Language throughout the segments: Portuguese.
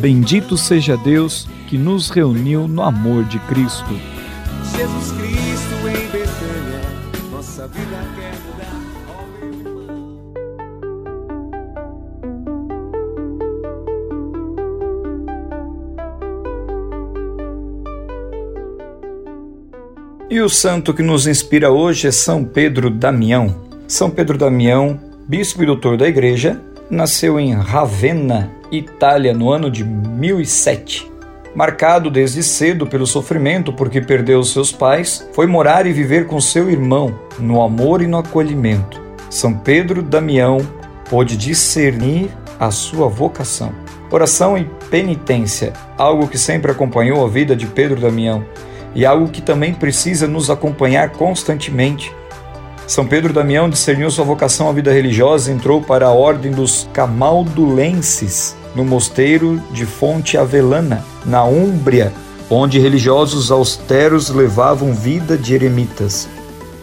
Bendito seja Deus que nos reuniu no amor de Cristo. Jesus Cristo em Betânia, nossa vida quer mudar. Ó meu irmão. E o santo que nos inspira hoje é São Pedro Damião. São Pedro Damião, bispo e doutor da igreja, nasceu em Ravenna, Itália, no ano de 1007. Marcado desde cedo pelo sofrimento porque perdeu seus pais, foi morar e viver com seu irmão, no amor e no acolhimento. São Pedro Damião pôde discernir a sua vocação. Oração e penitência, algo que sempre acompanhou a vida de Pedro Damião e algo que também precisa nos acompanhar constantemente. São Pedro Damião discerniu sua vocação à vida religiosa e entrou para a ordem dos Camaldulenses, no mosteiro de Fonte Avelana, na Úmbria, onde religiosos austeros levavam vida de eremitas.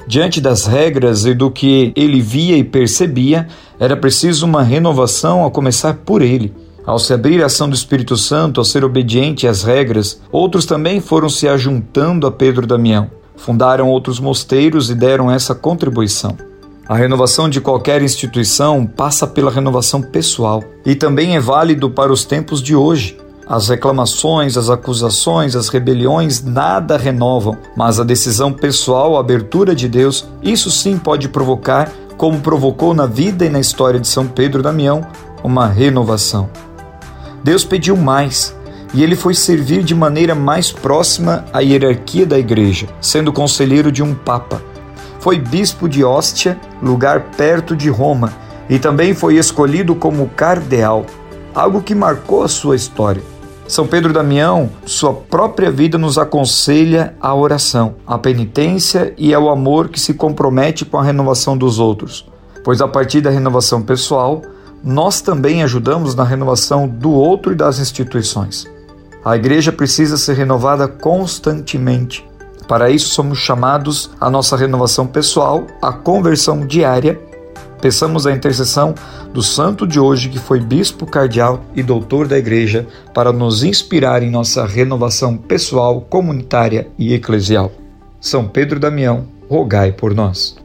Diante das regras e do que ele via e percebia, era preciso uma renovação a começar por ele. Ao se abrir a ação do Espírito Santo, ao ser obediente às regras, outros também foram se ajuntando a Pedro Damião. Fundaram outros mosteiros e deram essa contribuição. A renovação de qualquer instituição passa pela renovação pessoal e também é válido para os tempos de hoje. As reclamações, as acusações, as rebeliões nada renovam, mas a decisão pessoal, a abertura de Deus, isso sim pode provocar, como provocou na vida e na história de São Pedro Damião, uma renovação. Deus pediu mais e ele foi servir de maneira mais próxima à hierarquia da igreja, sendo conselheiro de um papa. Foi bispo de Ostia, lugar perto de Roma, e também foi escolhido como cardeal, algo que marcou a sua história. São Pedro Damião, sua própria vida nos aconselha à oração, à penitência e ao amor que se compromete com a renovação dos outros, pois a partir da renovação pessoal, nós também ajudamos na renovação do outro e das instituições. A igreja precisa ser renovada constantemente. Para isso, somos chamados à nossa renovação pessoal, à conversão diária. Peçamos a intercessão do santo de hoje, que foi bispo cardeal e doutor da igreja, para nos inspirar em nossa renovação pessoal, comunitária e eclesial. São Pedro Damião, rogai por nós.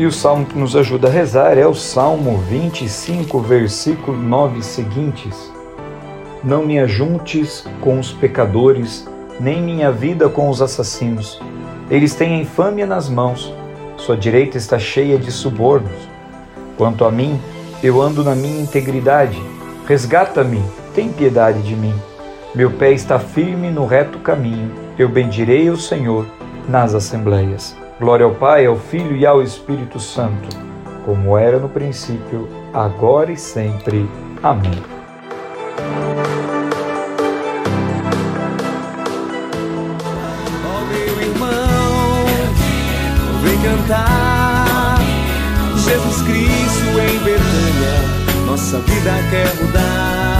E o salmo que nos ajuda a rezar é o Salmo 25, versículo 9 seguintes. Não me ajuntes com os pecadores, nem minha vida com os assassinos. Eles têm a infâmia nas mãos, sua direita está cheia de subornos. Quanto a mim, eu ando na minha integridade. Resgata-me, tem piedade de mim. Meu pé está firme no reto caminho. Eu bendirei o Senhor nas assembleias. Glória ao Pai, ao Filho e ao Espírito Santo, como era no princípio, agora e sempre. Amém. Oh, meu irmão, vem cantar. Jesus Cristo em Betânia, nossa vida quer mudar.